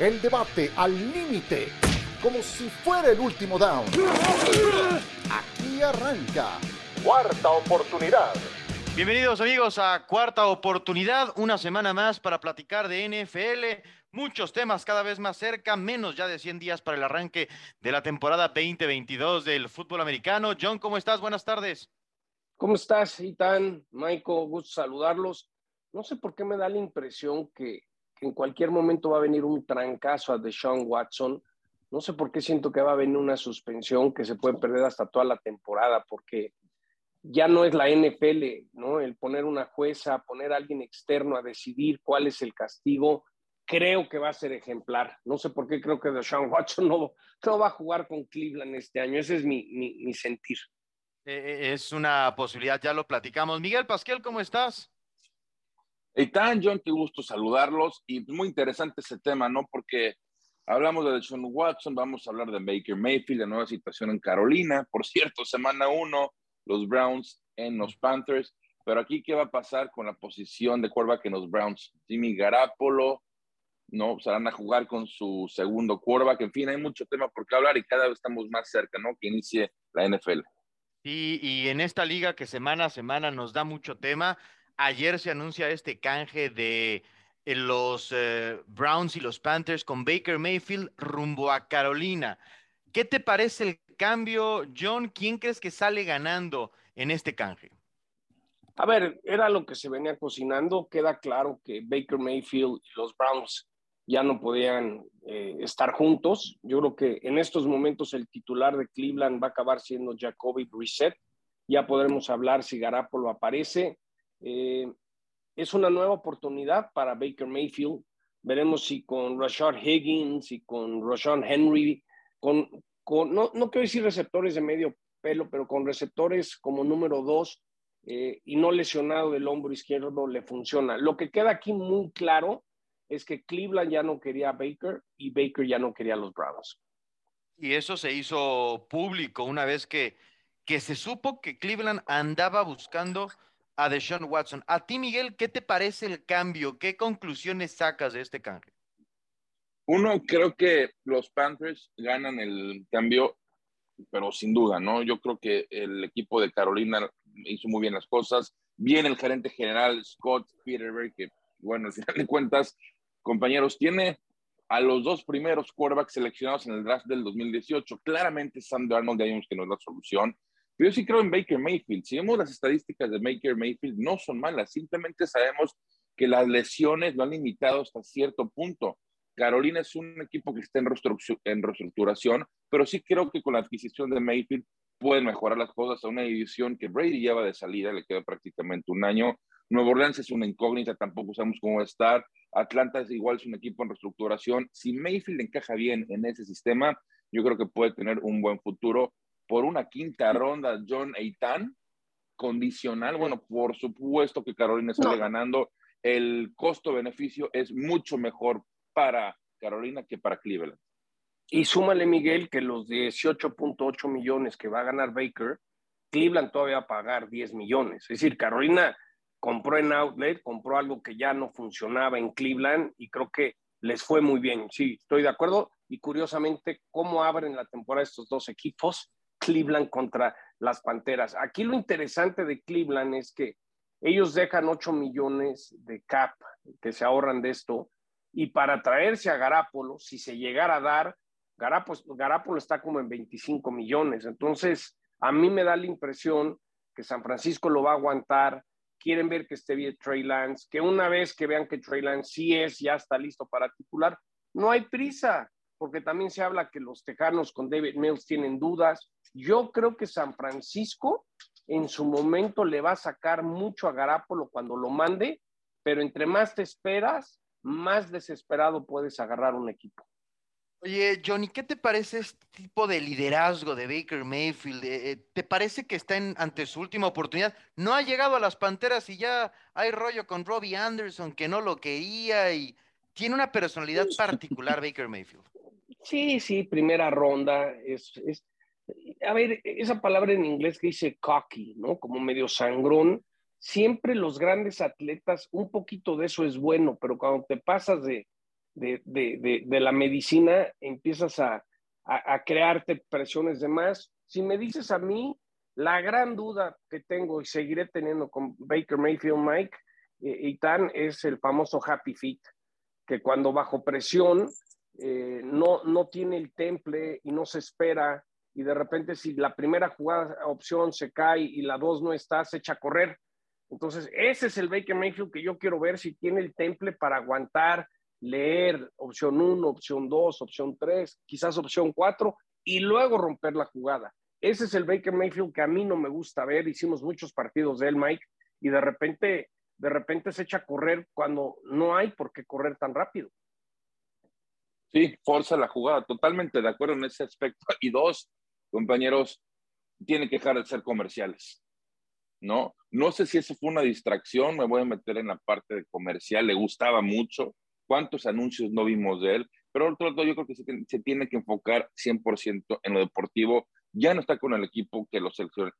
El debate al límite, como si fuera el último down. Aquí arranca. Cuarta oportunidad. Bienvenidos amigos a Cuarta Oportunidad, una semana más para platicar de NFL. Muchos temas cada vez más cerca, menos ya de 100 días para el arranque de la temporada 2022 del fútbol americano. John, ¿cómo estás? Buenas tardes. ¿Cómo estás, Itan? Michael, gusto saludarlos. No sé por qué me da la impresión que en cualquier momento va a venir un trancazo a Deshaun Watson. No sé por qué siento que va a venir una suspensión que se puede perder hasta toda la temporada, porque ya no es la NFL, ¿no? El poner una jueza, poner a alguien externo a decidir cuál es el castigo, creo que va a ser ejemplar. No sé por qué creo que Deshaun Watson no, va a jugar con Cleveland este año. Ese es mi, sentir. Eh, es una posibilidad, ya lo platicamos. Miguel Pasquel, ¿cómo estás? Tan John, qué gusto saludarlos. Y muy interesante ese tema, ¿no? Porque hablamos de Deshaun Watson, vamos a hablar de Baker Mayfield, la nueva situación en Carolina. Por cierto, semana uno, los Browns en los Panthers. Pero aquí, ¿qué va a pasar con la posición de quarterback en los Browns? Jimmy Garapolo, ¿no? Se van a jugar con su segundo quarterback. En fin, hay mucho tema por qué hablar y cada vez estamos más cerca, ¿no? Que inicie la NFL. Y en esta liga que semana a semana nos da mucho tema, ayer se anuncia este canje de eh, los eh, Browns y los Panthers con Baker Mayfield rumbo a Carolina. ¿Qué te parece el cambio, John? ¿Quién crees que sale ganando en este canje? A ver, era lo que se venía cocinando. Queda claro que Baker Mayfield y los Browns ya no podían eh, estar juntos. Yo creo que en estos momentos el titular de Cleveland va a acabar siendo Jacoby Brissett. Ya podremos hablar si Garapolo aparece. Eh, es una nueva oportunidad para Baker Mayfield. Veremos si con Rashard Higgins y con Rashawn Henry, con, con no, no quiero decir receptores de medio pelo, pero con receptores como número dos eh, y no lesionado del hombro izquierdo le funciona. Lo que queda aquí muy claro es que Cleveland ya no quería a Baker y Baker ya no quería a los Browns. Y eso se hizo público una vez que, que se supo que Cleveland andaba buscando a Deshaun Watson. A ti, Miguel, ¿qué te parece el cambio? ¿Qué conclusiones sacas de este cambio? Uno, creo que los Panthers ganan el cambio, pero sin duda, ¿no? Yo creo que el equipo de Carolina hizo muy bien las cosas. Bien el gerente general Scott Peterberg, que, bueno, al final de cuentas, compañeros, tiene a los dos primeros quarterbacks seleccionados en el draft del 2018. Claramente Sam Darnold ya vimos que no es la solución. Pero yo sí creo en Baker Mayfield. Si vemos las estadísticas de Baker Mayfield, no son malas. Simplemente sabemos que las lesiones lo han limitado hasta cierto punto. Carolina es un equipo que está en, reestructuración, pero sí creo que con la adquisición de Mayfield pueden mejorar las cosas a una división que Brady lleva de salida, le queda prácticamente un año. Nuevo Orleans es una incógnita, tampoco sabemos cómo va a estar. Atlanta es igual, es un equipo en reestructuración. Si Mayfield encaja bien en ese sistema, yo creo que puede tener un buen futuro. Por una quinta ronda, John Eitan, condicional, bueno, por supuesto que Carolina sale ganando. El costo-beneficio es mucho mejor para Carolina que para Cleveland. Y súmale, Miguel, que los 18.8 millones que va a ganar Baker, Cleveland todavía va a pagar 10 millones. Es decir, Carolina compró en Outlet, compró algo que ya no funcionaba en Cleveland y creo que les fue muy bien. Sí, estoy de acuerdo. Y curiosamente, ¿cómo abren la temporada estos dos equipos? Cleveland contra las Panteras. Aquí lo interesante de Cleveland es que ellos dejan 8 millones de cap que se ahorran de esto y para traerse a Garapolo, si se llegara a dar, Garapolo está como en 25 millones. Entonces, a mí me da la impresión que San Francisco lo va a aguantar, quieren ver que esté bien Trey Lance, que una vez que vean que Trey Lance sí es, ya está listo para titular, no hay prisa, porque también se habla que los tejanos con David Mills tienen dudas. Yo creo que San Francisco en su momento le va a sacar mucho a Garapolo cuando lo mande, pero entre más te esperas, más desesperado puedes agarrar un equipo. Oye, Johnny, ¿qué te parece este tipo de liderazgo de Baker Mayfield? Eh, eh, ¿Te parece que está en, ante su última oportunidad? No ha llegado a las Panteras y ya hay rollo con Robbie Anderson que no lo quería y tiene una personalidad particular Baker Mayfield. Sí, sí, primera ronda. Es, es, a ver, esa palabra en inglés que dice cocky, ¿no? Como medio sangrón. Siempre los grandes atletas, un poquito de eso es bueno, pero cuando te pasas de de, de, de, la medicina, empiezas a, a, crearte presiones de más. Si me dices a mí, la gran duda que tengo y seguiré teniendo con Baker Mayfield, Mike eh, y Tan, es el famoso happy fit, que cuando bajo presión eh, no, no tiene el temple y no se espera, y de repente si la primera jugada opción se cae y la dos no está, se echa a correr. Entonces, ese es el Baker Mayfield que yo quiero ver si tiene el temple para aguantar, leer opción 1, opción 2, opción 3, quizás opción 4 y luego romper la jugada. Ese es el Baker Mayfield que a mí no me gusta ver. Hicimos muchos partidos de él, Mike, y de repente, de repente se echa a correr cuando no hay por qué correr tan rápido. Sí, forza la jugada. Totalmente de acuerdo en ese aspecto. Y dos, compañeros, tiene que dejar de ser comerciales. ¿No? No sé si eso fue una distracción, me voy a meter en la parte de comercial, le gustaba mucho, cuántos anuncios no vimos de él, pero otro lado yo creo que se, tiene que enfocar 100% en lo deportivo. Ya no está con el equipo que lo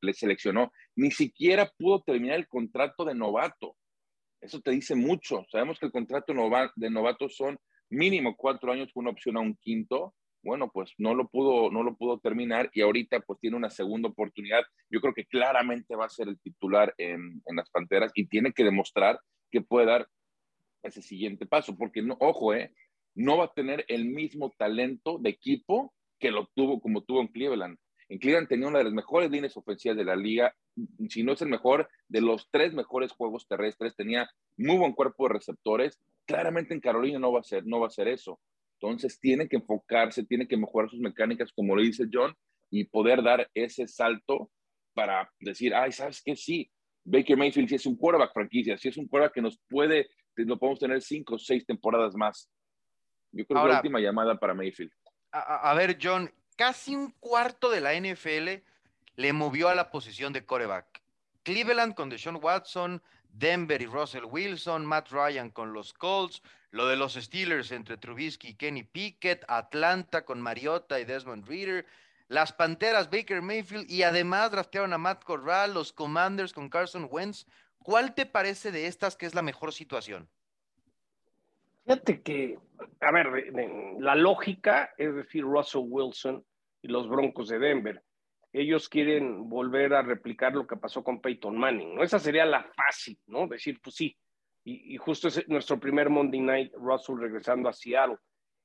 le seleccionó, ni siquiera pudo terminar el contrato de novato. Eso te dice mucho. Sabemos que el contrato de novato son mínimo cuatro años con una opción a un quinto. Bueno, pues no lo pudo, no lo pudo terminar y ahorita pues tiene una segunda oportunidad. Yo creo que claramente va a ser el titular en, en las Panteras y tiene que demostrar que puede dar ese siguiente paso, porque no, ojo, eh, no va a tener el mismo talento de equipo que lo tuvo como tuvo en Cleveland. En Cleveland tenía una de las mejores líneas ofensivas de la liga, si no es el mejor, de los tres mejores juegos terrestres, tenía muy buen cuerpo de receptores. Claramente en Carolina no va a ser, no va a ser eso. Entonces tiene que enfocarse, tiene que mejorar sus mecánicas, como le dice John, y poder dar ese salto para decir, ay, ¿sabes qué? Sí, Baker Mayfield si es un quarterback franquicia, si es un quarterback que nos puede lo podemos tener cinco o seis temporadas más. Yo creo que es la última llamada para Mayfield. A, ver, John, casi un cuarto de la NFL le movió a la posición de coreback. Cleveland con Deshaun Watson, Denver y Russell Wilson, Matt Ryan con los Colts, lo de los Steelers entre Trubisky y Kenny Pickett, Atlanta con Mariota y Desmond Reader, las Panteras Baker Mayfield y además draftearon a Matt Corral, los Commanders con Carson Wentz. ¿Cuál te parece de estas que es la mejor situación? Fíjate que, a ver, la lógica es decir, Russell Wilson y los Broncos de Denver. Ellos quieren volver a replicar lo que pasó con Peyton Manning, ¿no? Esa sería la fácil, ¿no? Decir, pues sí. Y, justo es nuestro primer Monday Night, Russell regresando a Seattle.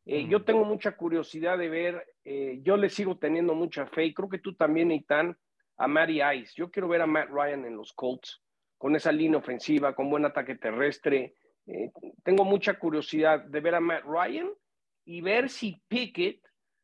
Eh, yo tengo mucha curiosidad de ver, eh, yo le sigo teniendo mucha fe, y creo que tú también, Eitan, a Matty Ice. Yo quiero ver a Matt Ryan en los Colts con esa línea ofensiva, con buen ataque terrestre. Eh, tengo mucha curiosidad de ver a Matt Ryan y ver si Pickett,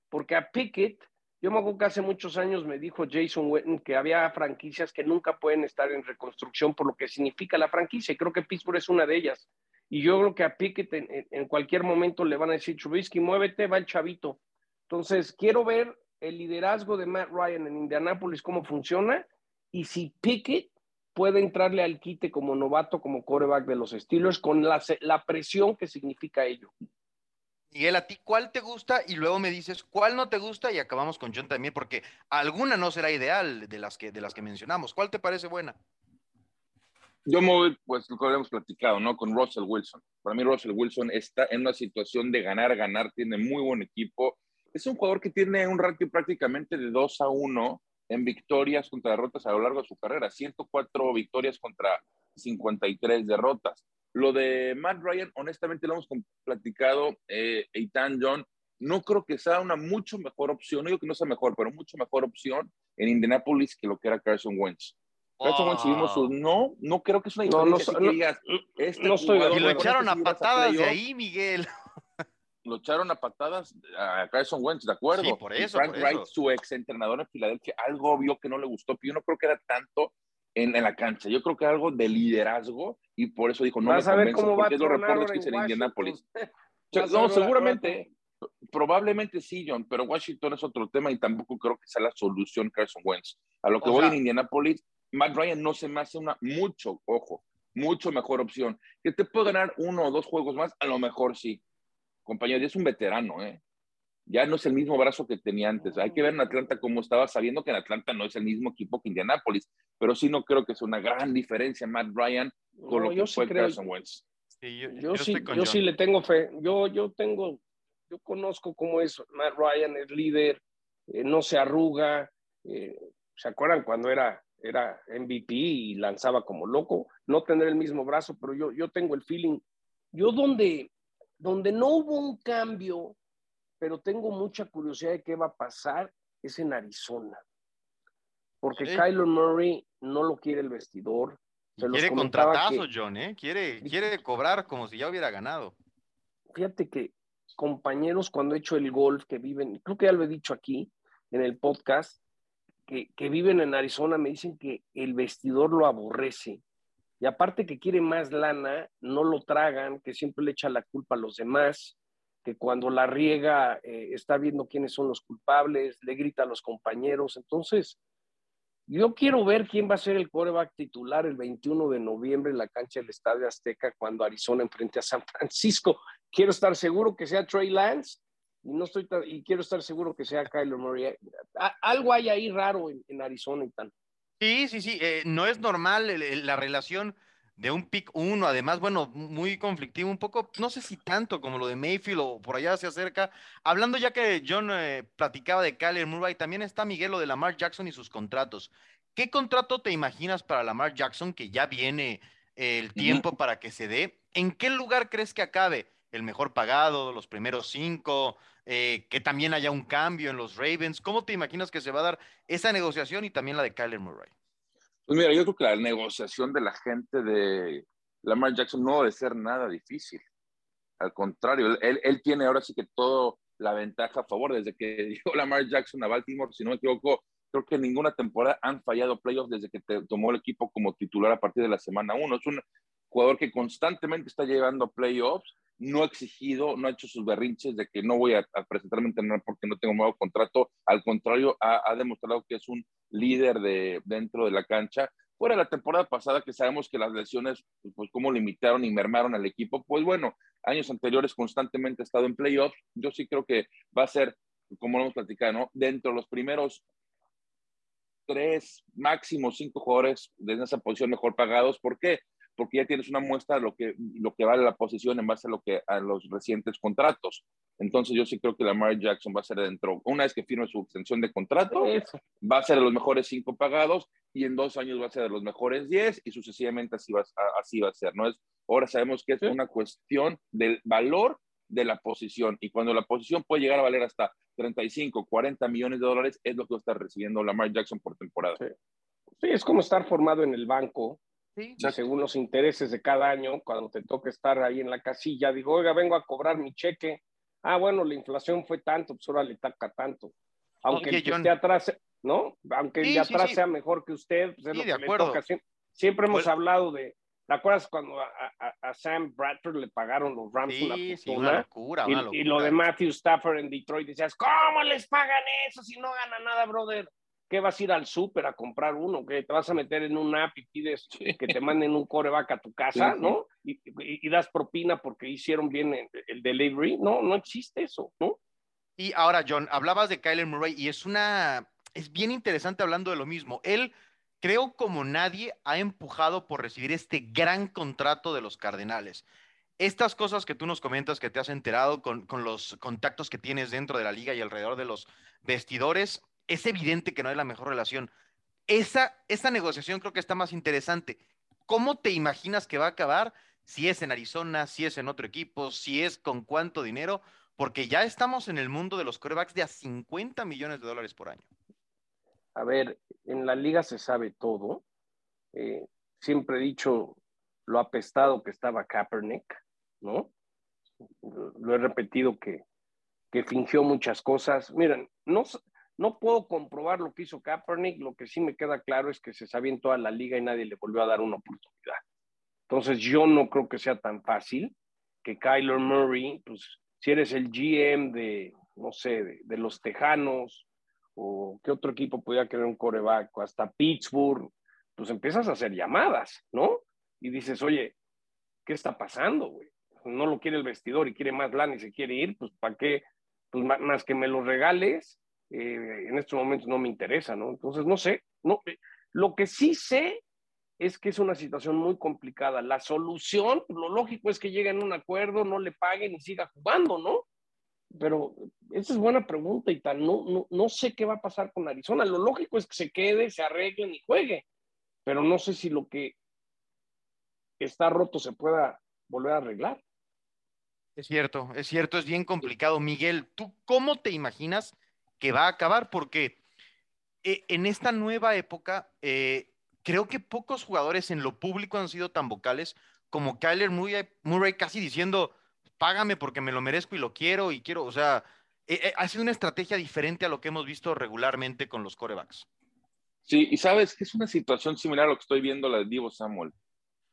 porque a Pickett, yo me acuerdo que hace muchos años me dijo Jason Witten que había franquicias que nunca pueden estar en reconstrucción por lo que significa la franquicia, y creo que Pittsburgh es una de ellas. Y yo creo que a Pickett en, cualquier momento le van a decir, Trubisky, muévete, va el chavito. Entonces, quiero ver el liderazgo de Matt Ryan en Indianápolis, cómo funciona, y si Pickett puede entrarle al quite como novato, como coreback de los Steelers, con la presión que significa ello. Miguel, ¿a ti cuál te gusta? Y luego me dices cuál no te gusta y acabamos con John también, porque alguna no será ideal de las que, de las que mencionamos. ¿Cuál te parece buena? Yo me voy, pues lo que habíamos platicado, ¿no? Con Russell Wilson. Para mí Russell Wilson está en una situación de ganar, ganar, tiene muy buen equipo. Es un jugador que tiene un ratio prácticamente de 2 a 1 en victorias contra derrotas a lo largo de su carrera, 104 victorias contra 53 derrotas. Lo de Matt Ryan, honestamente lo hemos platicado, eh, Eitan John, no creo que sea una mucho mejor opción, no digo que no sea mejor, pero mucho mejor opción en Indianapolis que lo que era Carson Wentz. Carson Wentz, vimos sus, no, no creo que es una diferencia no, no, que digas, este no estoy, y lo echaron a patadas de ahí, Miguel lo echaron a patadas a Carson Wentz, ¿de acuerdo? Sí, por eso. Frank Wright, su ex entrenador en Filadelfia, algo vio que no le gustó, pero yo no creo que era tanto en, en la cancha. Yo creo que era algo de liderazgo y por eso dijo, no Vas me a ver cómo porque es los reportes que hice en Indianapolis. no, seguramente, probablemente sí, John, pero Washington es otro tema y tampoco creo que sea la solución Carson Wentz. A lo que voy en Indianapolis, Matt Ryan no se me hace una mucho, ojo, mucho mejor opción. Que te puede ganar uno o dos juegos más, a lo mejor sí compañero, es un veterano, ¿eh? Ya no es el mismo brazo que tenía antes. Hay que ver en Atlanta cómo estaba, sabiendo que en Atlanta no es el mismo equipo que Indianapolis, pero sí no creo que sea una gran diferencia Matt Ryan con lo que fue Carson Wentz. yo, sí, yo sí le tengo fe. Yo, yo tengo, yo conozco cómo es Matt Ryan, el líder, eh, no se arruga. Eh, ¿Se acuerdan cuando era, era MVP y lanzaba como loco? No tener el mismo brazo, pero yo, yo tengo el feeling. Yo donde, donde no hubo un cambio, pero tengo mucha curiosidad de qué va a pasar, es en Arizona. Porque Kyler Murray no lo quiere el vestidor, quiere contratazo, John, ¿eh? Quiere, quiere cobrar como si ya hubiera ganado. Fíjate que compañeros cuando he hecho el golf que viven, creo que ya lo he dicho aquí en el podcast, que, que viven en Arizona me dicen que el vestidor lo aborrece. Y aparte que quiere más lana, no lo tragan, que siempre le echa la culpa a los demás, que cuando la riega eh, está viendo quiénes son los culpables, le grita a los compañeros. Entonces, yo quiero ver quién va a ser el coreback titular el 21 de noviembre en la cancha del Estadio Azteca cuando Arizona enfrente a San Francisco. Quiero estar seguro que sea Trey Lance y no estoy y quiero estar seguro que sea Kyler Murray. Algo hay ahí raro en, Arizona y tal. Sí, sí, sí. Eh, no es normal la relación de un pick uno, además, bueno, muy conflictivo, un poco, no sé si tanto como lo de Mayfield o por allá se acerca. Hablando ya que John eh, platicaba de Kyler Murray, también está Miguel lo de Lamar Jackson y sus contratos. ¿Qué contrato te imaginas para Lamar Jackson que ya viene el tiempo para que se dé? ¿En qué lugar crees que acabe? ¿El mejor pagado, los primeros cinco? Eh, que también haya un cambio en los Ravens. ¿Cómo te imaginas que se va a dar esa negociación y también la de Kyler Murray? Pues mira, yo creo que la negociación de la gente de Lamar Jackson no debe ser nada difícil. Al contrario, él, él tiene ahora sí que todo la ventaja a favor. Desde que llegó Lamar Jackson a Baltimore, si no me equivoco, creo que ninguna temporada han fallado playoffs desde que tomó el equipo como titular a partir de la semana uno. Es un jugador que constantemente está llevando playoffs, no ha exigido, no ha hecho sus berrinches de que no voy a, presentarme a entrenar porque no tengo nuevo contrato. Al contrario, ha, demostrado que es un líder de, dentro de la cancha. Fuera de la temporada pasada, que sabemos que las lesiones, pues cómo limitaron y mermaron al equipo, pues bueno, años anteriores constantemente ha estado en playoffs. Yo sí creo que va a ser, como lo hemos platicado, ¿no? dentro de los primeros tres, máximo cinco jugadores de esa posición mejor pagados. ¿Por qué? Porque ya tienes una muestra de lo que, lo que vale la posición en base a, lo que, a los recientes contratos. Entonces yo sí creo que Lamar Jackson va a ser dentro, una vez que firme su extensión de contrato, va a ser de los mejores cinco pagados y en dos años va a ser de los mejores diez y sucesivamente así va, así va a ser. ¿no? Es, ahora sabemos que es una cuestión del valor de la posición y cuando la posición puede llegar a valer hasta 35, 40 millones de dólares es lo que va a estar recibiendo Lamar Jackson por temporada. Sí, es como estar formado en el banco, según los intereses de cada año, cuando te toca estar ahí en la casilla, digo, oiga, vengo a cobrar mi cheque. Ah, bueno, la inflación fue tanto, pues ahora le taca tanto. Aunque el que esté atrás, ¿no? Aunque el de atrás sea mejor que usted, pues es lo que le toca. Siempre, hemos pues hablado de, ¿Te acuerdas cuando a, Sam Bradford le pagaron los Rams una una locura, y, lo de Matthew Stafford en Detroit, decías, ¿cómo les pagan eso si no gana nada, brother? ¿Qué vas a ir al súper a comprar uno? ¿Qué te vas a meter en un app y pides que te manden un coreback a tu casa, ¿no? Y, das propina porque hicieron bien el, el, delivery. No, no existe eso, ¿no? Y ahora, John, hablabas de Kyler Murray y es una, es bien interesante hablando de lo mismo. Él creo como nadie ha empujado por recibir este gran contrato de los Cardenales. Estas cosas que tú nos comentas que te has enterado con, los contactos que tienes dentro de la liga y alrededor de los vestidores, es evidente que no hay la mejor relación. Esa, esa negociación creo que está más interesante. ¿Cómo te imaginas que va a acabar? Si es en Arizona, si es en otro equipo, si es con cuánto dinero, porque ya estamos en el mundo de los corebacks de a 50 millones de dólares por año a ver, en la liga se sabe todo. Eh, siempre he dicho lo apestado que estaba Kaepernick, ¿no? Lo he repetido que, que fingió muchas cosas. Miren, no, no puedo comprobar lo que hizo Kaepernick, lo que sí me queda claro es que se sabía en toda la liga y nadie le volvió a dar una oportunidad. Entonces yo no creo que sea tan fácil que Kyler Murray, pues si eres el GM de, no sé, de los Tejanos, o qué otro equipo podía querer un coreback, hasta Pittsburgh, pues empiezas a hacer llamadas, ¿no? Y dices, oye, ¿qué está pasando, güey? No lo quiere el vestidor y quiere más lana y se quiere ir, pues ¿para qué? Pues más que me lo regales, eh, en estos momentos no me interesa, ¿no? Entonces, no sé, no, eh, lo que sí sé es que es una situación muy complicada. La solución, lo lógico es que lleguen a un acuerdo, no le paguen y siga jugando, ¿no? Pero esa es buena pregunta y tal. No, no, no sé qué va a pasar con Arizona. Lo lógico es que se quede, se arreglen y juegue. Pero no sé si lo que está roto se pueda volver a arreglar. Es cierto, es cierto, es bien complicado. Miguel, ¿tú cómo te imaginas que va a acabar? Porque eh, en esta nueva época, eh, creo que pocos jugadores en lo público han sido tan vocales como Kyler Murray, casi diciendo, págame porque me lo merezco y lo quiero y quiero, o sea, eh, ha sido una estrategia diferente a lo que hemos visto regularmente con los corebacks. Sí, y sabes que es una situación similar a lo que estoy viendo la de Divo Samuel.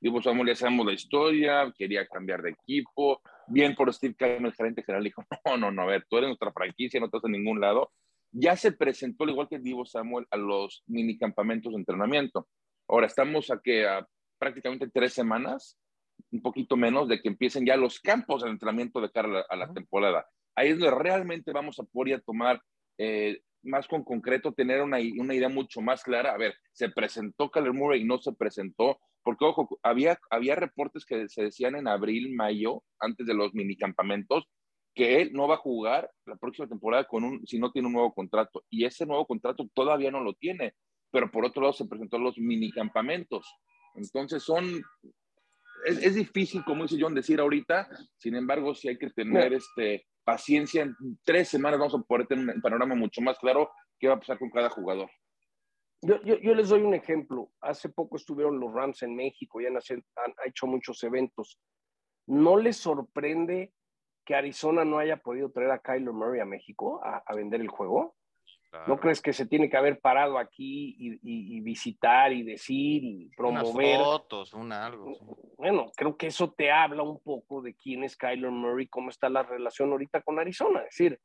Divo Samuel ya sabemos la historia, quería cambiar de equipo, bien por Steve Keim, el gerente general, dijo, no, no, no, a ver, tú eres nuestra franquicia, no estás en ningún lado. Ya se presentó, al igual que Divo Samuel, a los mini campamentos de entrenamiento. Ahora estamos a que a prácticamente tres semanas, un poquito menos, de que empiecen ya los campos de entrenamiento de cara a la, temporada. Ahí es donde realmente vamos a poder tomar eh, más con concreto, tener una, una, idea mucho más clara. A ver, se presentó Kyler Murray y no se presentó, porque ojo, había, había reportes que se decían en abril, mayo, antes de los minicampamentos, que él no va a jugar la próxima temporada con un, si no tiene un nuevo contrato. Y ese nuevo contrato todavía no lo tiene. Pero por otro lado se presentó los minicampamentos. Entonces son, es, es, difícil, como dice John, decir ahorita. Sin embargo, sí hay que tener este, paciencia. En tres semanas vamos a poder tener un panorama mucho más claro qué va a pasar con cada jugador. Yo, yo, yo, les doy un ejemplo. Hace poco estuvieron los Rams en México y han, han, hecho muchos eventos. ¿No les sorprende que Arizona no haya podido traer a Kyler Murray a México a, a vender el juego? Claro. ¿No crees que se tiene que haber parado aquí y, y, y visitar y decir y promover? Unas fotos, un algo. Sí. Bueno, creo que eso te habla un poco de quién es Kyler Murray, cómo está la relación ahorita con Arizona. Es decir,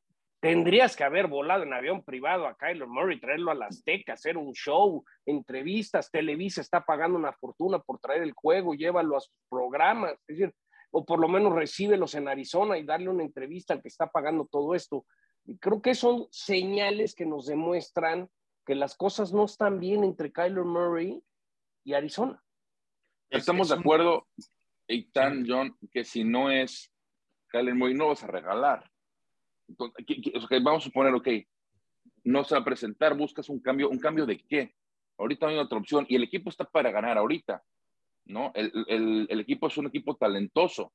Tendrías que haber volado en avión privado a Kyler Murray, traerlo a la Azteca, hacer un show, entrevistas. Televisa está pagando una fortuna por traer el juego, llévalo a sus programas. Es decir, o por lo menos recíbelos en Arizona y darle una entrevista al que está pagando todo esto. Y creo que son señales que nos demuestran que las cosas no están bien entre Kyler Murray y Arizona. Estamos de acuerdo, Eitan, John, que si no es Kyler Murray, no vas a regalar vamos a suponer, ok, no se va a presentar, buscas un cambio, ¿un cambio de qué? Ahorita no hay otra opción y el equipo está para ganar ahorita, ¿no? El, el, el equipo es un equipo talentoso,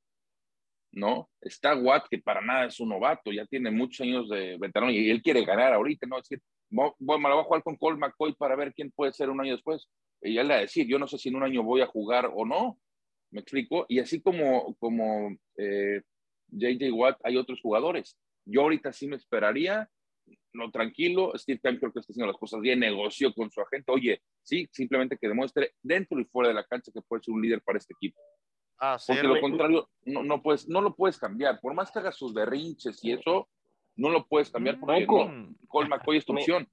¿no? Está Watt, que para nada es un novato, ya tiene muchos años de veterano y él quiere ganar ahorita, ¿no? Es decir, voy, me la voy a jugar con Cole McCoy para ver quién puede ser un año después. Y él va a decir, yo no sé si en un año voy a jugar o no, ¿me explico? Y así como, como eh, JJ Watt, hay otros jugadores yo ahorita sí me esperaría, no tranquilo, Steve Kemp creo que está haciendo las cosas bien, negoció con su agente, oye, sí, simplemente que demuestre dentro y fuera de la cancha que puede ser un líder para este equipo. Ah, Porque lo contrario, no, no, puedes, no lo puedes cambiar, por más que hagas sus berrinches y eso, no lo puedes cambiar porque no, Cole McCoy es tu opción.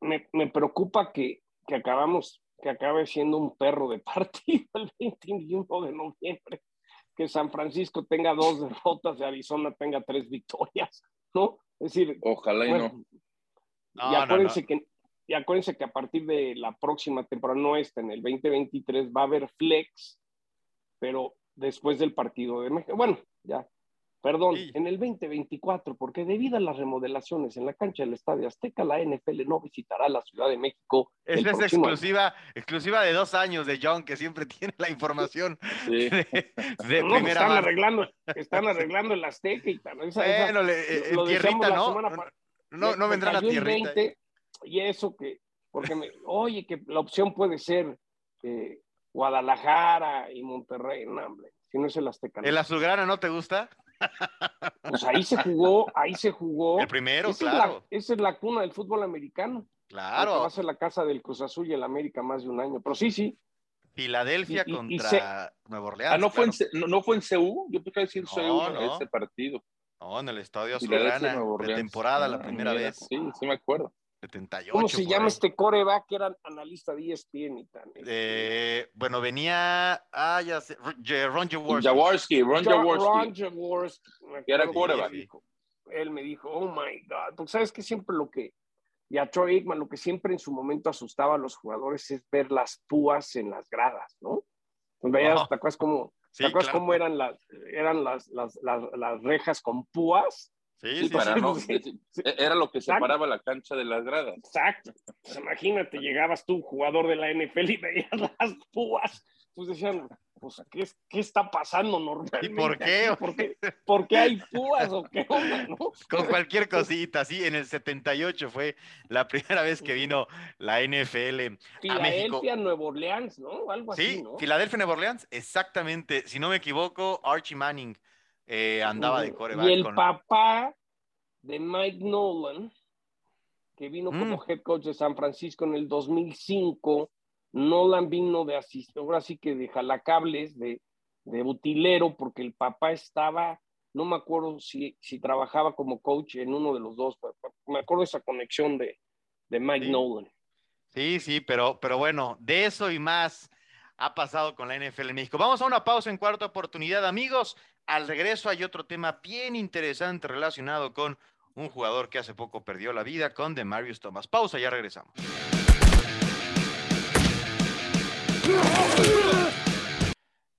Me, me, preocupa que, que acabamos, que acabe siendo un perro de partido el 21 de noviembre que San Francisco tenga dos derrotas y Arizona tenga tres victorias, ¿no? Es decir, ojalá y no. y acuérdense que y acuérdense que a partir de la próxima temporada, no esta, en el 2023 va a haber flex, pero después del partido de México. Bueno, ya Perdón, sí. en el 2024, porque debido a las remodelaciones en la cancha del Estadio Azteca, la NFL no visitará la Ciudad de México. Esa es exclusiva, exclusiva de dos años de John, que siempre tiene la información sí. de, de no, primera están arreglando, están arreglando el Azteca y tal. Esa, bueno, esa, le, lo tierrita, ¿no? No, no, no vendrá la tierrita. 20, y eso que, porque me, oye, que la opción puede ser eh, Guadalajara y Monterrey, no, hombre, si no es el Azteca. ¿El azulgrana no te gusta? Pues ahí se jugó, ahí se jugó. El primero, esa claro. Es la, esa es la cuna del fútbol americano. Claro. Va a ser la casa del Cruz Azul y el América más de un año. Pero sí, sí. Filadelfia y, contra y se... Nueva Orleans. Ah, ¿no fue, en, no, no, fue en CU? Yo pensaba decir no, CU no. ese partido. No, en el Estadio Azulgrana, de temporada, la primera ah, vez. Sí, sí me acuerdo. 78. ¿Cómo se llama ahí. este coreback que era analista de ESPN y tal? Eh, bueno, venía. Ah, ya sé. Ron Jaworski. Jaworski, Ron Jaworski. Ron Jaworski. Que era coreback. Él me dijo, oh my God. Porque sabes que siempre lo que, Y a Troy Aikman lo que siempre en su momento asustaba a los jugadores es ver las púas en las gradas, ¿no? Pues veías, ¿te acuerdas cómo, cómo eran, las, eran las, las, las, rejas con púas? Sí, sí, para no, era lo que separaba la cancha de las gradas. Exacto. Pues imagínate, llegabas tú, jugador de la NFL, y veías las púas, pues decían, pues, ¿qué, ¿qué, está pasando normalmente? ¿Y por qué? ¿Por qué, ¿Por qué hay púas o qué onda, no? Con cualquier cosita, sí, en el 78 fue la primera vez que vino la NFL a México. Nueva Orleans, ¿no? Algo sí, así, ¿no? Filadelfia, Nueva Orleans, exactamente. Si no me equivoco, Archie Manning eh, andaba de coreback. Y el papá de Mike Nolan, que vino como mm. head coach de San Francisco en el 2005, Nolan vino de asistente, ahora sí que de jalacables, de, de utilero, porque el papá estaba, no me acuerdo si, si trabajaba como coach en uno de los dos, me acuerdo esa conexión de, de Mike Nolan. Sí, sí, pero, pero bueno, de eso y más ha pasado con la NFL en México. Vamos a una pausa en cuarta oportunidad, amigos. Al regreso hay otro tema bien interesante relacionado con un jugador que hace poco perdió la vida con Demarius Thomas. Pausa, ya regresamos.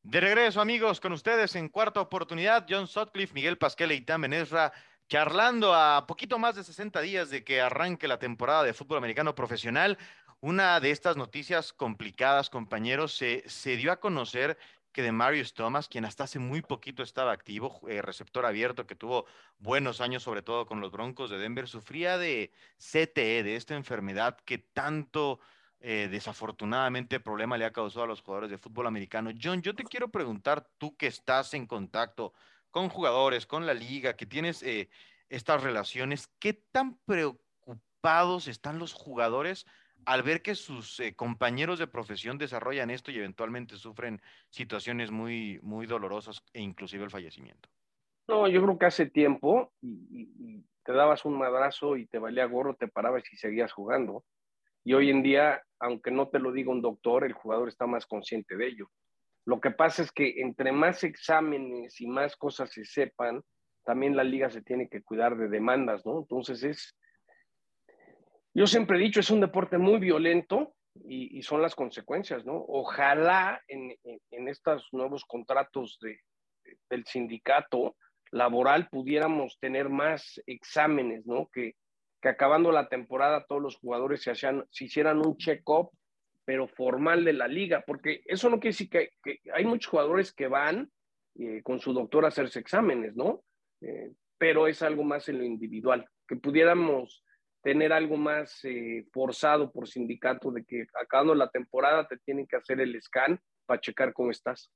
De regreso, amigos, con ustedes en cuarta oportunidad, John Sutcliffe, Miguel Pasquel y Tam Ezra, charlando a poquito más de 60 días de que arranque la temporada de fútbol americano profesional. Una de estas noticias complicadas, compañeros, se, se dio a conocer que de Marius Thomas, quien hasta hace muy poquito estaba activo, eh, receptor abierto, que tuvo buenos años, sobre todo con los Broncos de Denver, sufría de CTE, de esta enfermedad que tanto eh, desafortunadamente problema le ha causado a los jugadores de fútbol americano. John, yo te quiero preguntar, tú que estás en contacto con jugadores, con la liga, que tienes eh, estas relaciones, ¿qué tan preocupados están los jugadores al ver que sus eh, compañeros de profesión desarrollan esto y eventualmente sufren situaciones muy, muy dolorosas e inclusive el fallecimiento? No, yo creo que hace tiempo y te dabas un madrazo y te valía gorro, te parabas y seguías jugando. Y hoy en día, aunque no te lo diga un doctor, el jugador está más consciente de ello. Lo que pasa es que entre más exámenes y más cosas se sepan, también la liga se tiene que cuidar de demandas, ¿no? Entonces es, yo siempre he dicho, es un deporte muy violento y, son las consecuencias, ¿no? Ojalá en, en, estos nuevos contratos de, del sindicato laboral pudiéramos tener más exámenes, ¿no? Que, que acabando la temporada todos los jugadores se, hacían, se hicieran un check-up, pero formal de la liga, porque eso no quiere decir que, hay muchos jugadores que van eh, con su doctor a hacerse exámenes, ¿no? Eh, pero es algo más en lo individual, que pudiéramos tener algo más eh, forzado por sindicato de que acabando la temporada te tienen que hacer el scan para checar cómo estás.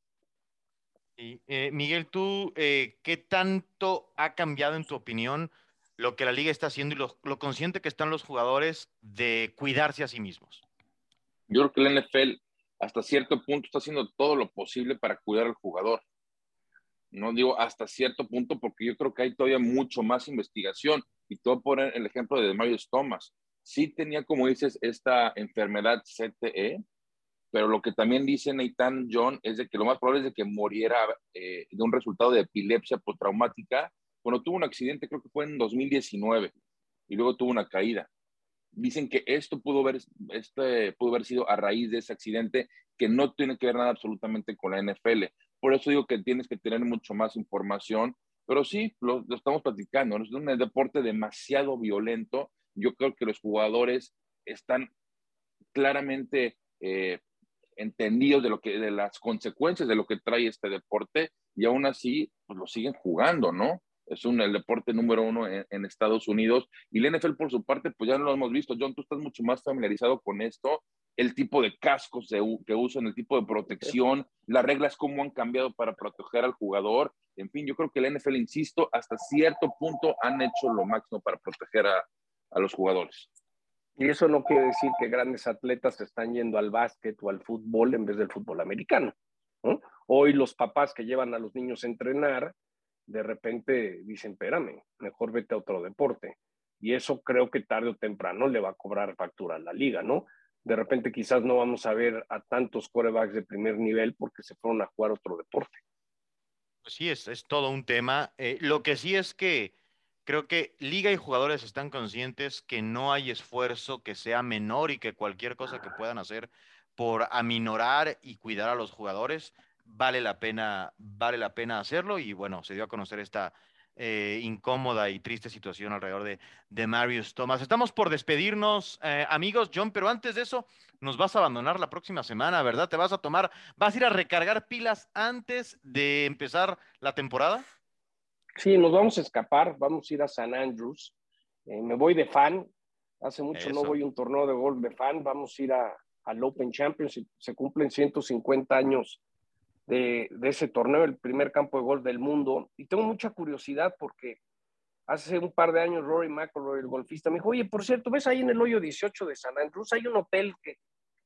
Y, Miguel, ¿tú qué tanto ha cambiado en tu opinión lo que la liga está haciendo y lo, consciente que están los jugadores de cuidarse a sí mismos. Yo creo que la NFL hasta cierto punto está haciendo todo lo posible para cuidar al jugador. No digo hasta cierto punto porque yo creo que hay todavía mucho más investigación. Y a poner el ejemplo de Marius Thomas. Sí tenía, como dices, esta enfermedad CTE, pero lo que también dice Nathan John es de que lo más probable es de que muriera eh, de un resultado de epilepsia postraumática bueno, tuvo un accidente, creo que fue en 2019, y luego tuvo una caída. Dicen que esto pudo haber, este pudo haber sido a raíz de ese accidente que no tiene que ver nada absolutamente con la NFL. Por eso digo que tienes que tener mucho más información, pero sí, lo, estamos platicando, es un deporte demasiado violento. Yo creo que los jugadores están claramente eh, entendidos de, lo que, de las consecuencias de lo que trae este deporte y aún así pues, lo siguen jugando, ¿no? es un, el deporte número uno en, Estados Unidos. Y la NFL, por su parte, pues ya no lo hemos visto. John, tú estás mucho más familiarizado con esto, el tipo de cascos que usan, el tipo de protección, las reglas, cómo han cambiado para proteger al jugador. En fin, yo creo que la NFL, insisto, hasta cierto punto han hecho lo máximo para proteger a, a los jugadores. Y eso no quiere decir que grandes atletas están yendo al básquet o al fútbol en vez del fútbol americano. Hoy los papás que llevan a los niños a entrenar de repente dicen, espérame, mejor vete a otro deporte. Y eso creo que tarde o temprano le va a cobrar factura a la liga, ¿no? De repente quizás no vamos a ver a tantos corebacks de primer nivel porque se fueron a jugar otro deporte. Pues sí, es, es todo un tema. Eh, lo que sí es que Creo que liga y jugadores están conscientes que no hay esfuerzo que sea menor y que cualquier cosa que puedan hacer por aminorar y cuidar a los jugadores vale la pena, vale la pena hacerlo. Y bueno, se dio a conocer esta eh, incómoda y triste situación alrededor de, de Marius Thomas. Estamos por despedirnos, eh, amigos. John, pero antes de eso, nos vas a abandonar la próxima semana, ¿verdad? ¿Te vas a tomar, vas a ir a recargar pilas antes de empezar la temporada? Sí, nos vamos a escapar, vamos a ir a San Andrews. Eh, me voy de fan. Hace mucho no voy a un torneo de golf de fan. Vamos a ir a, al Open Champions. Se cumplen 150 años de, de, ese torneo, el primer campo de golf del mundo. Y tengo mucha curiosidad porque hace un par de años Rory McIlroy, el golfista, me dijo, oye, por cierto, ¿ves ahí en el hoyo 18 de San Andrews? Hay un hotel que,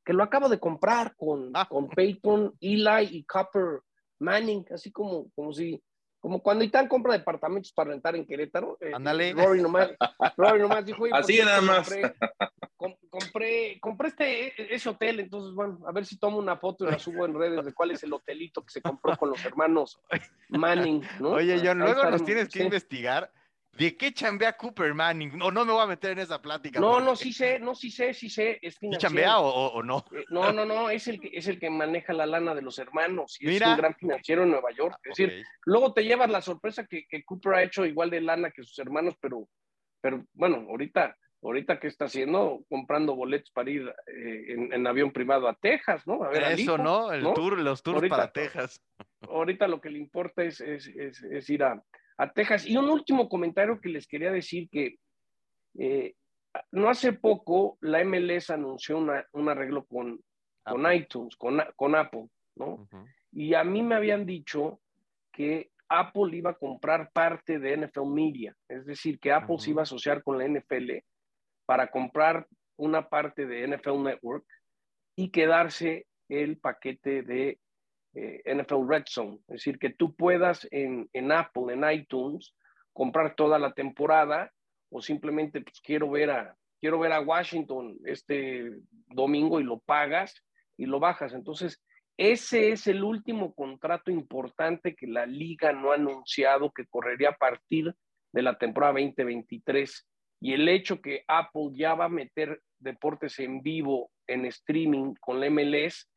que lo acabo de comprar con, ah. con Peyton, Eli y Copper Manning, así como, como si como cuando Itán compra departamentos para rentar en Querétaro. Eh, Ándale. Rory nomás, Rory nomás dijo, Así nada más. Compré, compré, este, ese hotel, entonces, bueno, a ver si tomo una foto y la subo en redes de cuál es el hotelito que se compró con los hermanos Manning, ¿no? Oye, John, luego nos tienes que investigar ¿De qué chambea Cooper Manning? No, no me voy a meter en esa plática. No, no, sí sé, no, sí sé, sí sé. Es ¿Y chambea o, no? Eh, no, no, no, es el, que, es el que maneja la lana de los hermanos y es un gran financiero en Nueva York. Es decir, luego te llevas la sorpresa que, Cooper ha hecho igual de lana que sus hermanos, pero, pero bueno, ahorita, ahorita ¿qué está haciendo? Comprando boletos para ir eh, en, avión privado a Texas, ¿no? A ver, Eso, ¿no? El tour, los tours para Texas. Ahorita lo que le importa es, es ir a a Texas. Y un último comentario que les quería decir que eh, no hace poco la MLS anunció un arreglo con, con iTunes, con, con, Apple, ¿no? Y a mí me habían dicho que Apple iba a comprar parte de NFL Media, es decir, que Apple se iba a asociar con la NFL para comprar una parte de NFL Network y quedarse el paquete de eh, NFL Red Zone, es decir, que tú puedas en, en, Apple, en iTunes, comprar toda la temporada o simplemente pues, quiero ver a quiero ver a Washington este domingo y lo pagas y lo bajas. Entonces, ese es el último contrato importante que la liga no ha anunciado que correría a partir de la temporada 2023. Y el hecho que Apple ya va a meter deportes en vivo en streaming con la MLS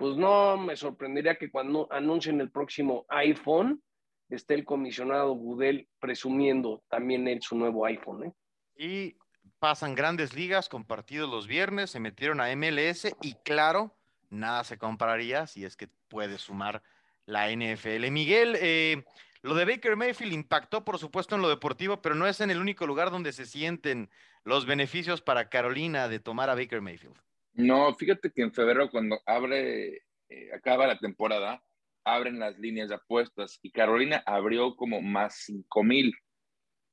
pues no me sorprendería que cuando anuncien el próximo iPhone esté el comisionado Gudel presumiendo también él su nuevo iPhone. ¿eh? Y pasan grandes ligas con partidos los viernes, se metieron a MLS y claro, nada se compararía si es que puede sumar la NFL. Miguel, eh, lo de Baker Mayfield impactó, por supuesto, en lo deportivo, pero no es en el único lugar donde se sienten los beneficios para Carolina de tomar a Baker Mayfield. No, fíjate que en febrero cuando abre, eh, acaba la temporada, abren las líneas de apuestas y Carolina abrió como más 5 mil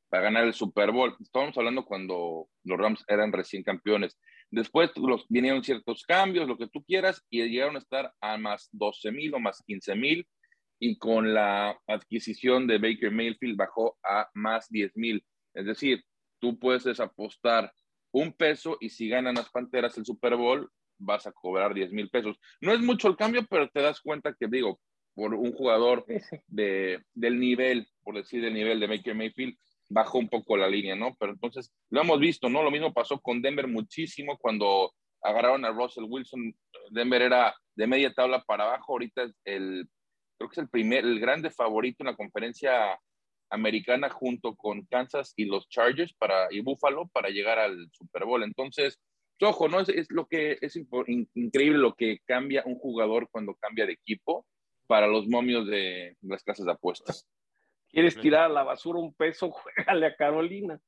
para ganar el Super Bowl. Estábamos hablando cuando los Rams eran recién campeones. Después los, vinieron ciertos cambios, lo que tú quieras, y llegaron a estar a más 12 mil o más 15 mil. Y con la adquisición de Baker Mayfield bajó a más 10 mil. Es decir, tú puedes apostar un peso y si ganan las Panteras el Super Bowl, vas a cobrar 10 mil pesos. No es mucho el cambio, pero te das cuenta que, digo, por un jugador de, del nivel, por decir del nivel de Baker Mayfield, bajó un poco la línea, ¿no? Pero entonces lo hemos visto, ¿no? Lo mismo pasó con Denver muchísimo cuando agarraron a Russell Wilson. Denver era de media tabla para abajo, ahorita es el, creo que es el primer, el grande favorito en la conferencia americana junto con Kansas y los Chargers para, y Buffalo para llegar al Super Bowl. Entonces, ojo, ¿no? Es, lo que es increíble lo que cambia un jugador cuando cambia de equipo para los momios de las casas de apuestas. ¿Quieres tirar a la basura un peso? Juégale a Carolina.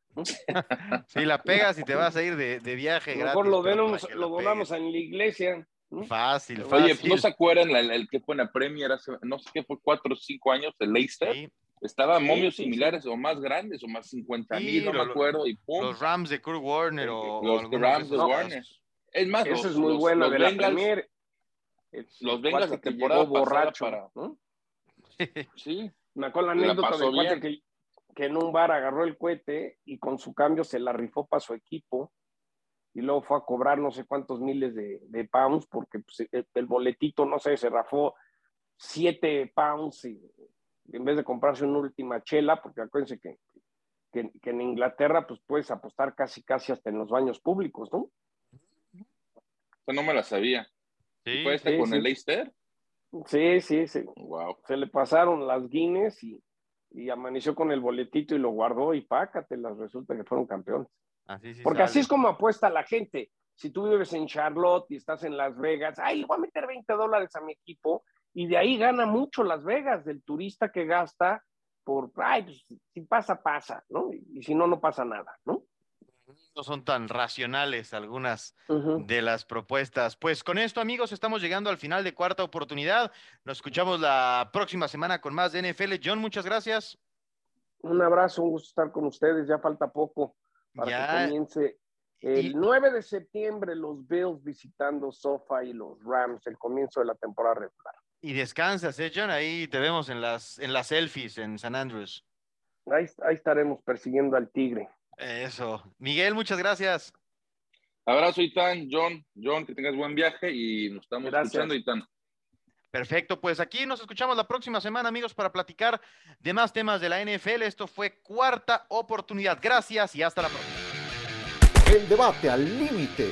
Si la pegas y te vas a ir de, viaje. Mejor lo, lo donamos en la iglesia. Fácil, fácil. Oye, ¿no se acuerdan el, que fue en la Premier hace, no sé qué, fue cuatro o cinco años, el Leicester? Estaba momios similares o más grandes o más 50 mil, no me acuerdo. Y Los Rams de Kurt Warner o. Los Rams de Warner. Es más, eso es muy bueno de la Premier. Los Bengals de temporada borracho. Para... sí. Me acuerdo la anécdota de que, que en un bar agarró el cohete y con su cambio se la rifó para su equipo y luego fue a cobrar no sé cuántos miles de, de pounds porque pues, el, el, boletito, no sé, se rafó siete pounds y en vez de comprarse una última chela, porque acuérdense que que, en Inglaterra pues puedes apostar casi casi hasta en los baños públicos, ¿no? no me la sabía. Sí, ¿Fue este con el Leicester? Sí, sí, sí. Se le pasaron las Guinness y, amaneció con el boletito y lo guardó y pácatelas, resulta que fueron campeones. Porque así es como apuesta la gente. Si tú vives en Charlotte y estás en Las Vegas, ay, le voy a meter 20 dólares a mi equipo y de ahí gana mucho Las Vegas, del turista que gasta por, ay, pues, si pasa, pasa, ¿no? Y, si no, no pasa nada, ¿no? No son tan racionales algunas de las propuestas. Pues con esto, amigos, estamos llegando al final de cuarta oportunidad. Nos escuchamos la próxima semana con más de NFL. John, muchas gracias. Un abrazo, un gusto estar con ustedes. Ya falta poco para que comience el 9 de septiembre los Bills visitando Sofa y los Rams, el comienzo de la temporada regular. Y descansas, ¿eh, John? Ahí te vemos en las, en las selfies en San Andrews. Ahí, estaremos persiguiendo al tigre. Eso. Miguel, muchas gracias. Abrazo, Itán. John, John, que tengas buen viaje y nos estamos escuchando, Itán. Perfecto, pues aquí nos escuchamos la próxima semana, amigos, para platicar de más temas de la NFL. Esto fue cuarta oportunidad. Gracias y hasta la próxima. El debate al límite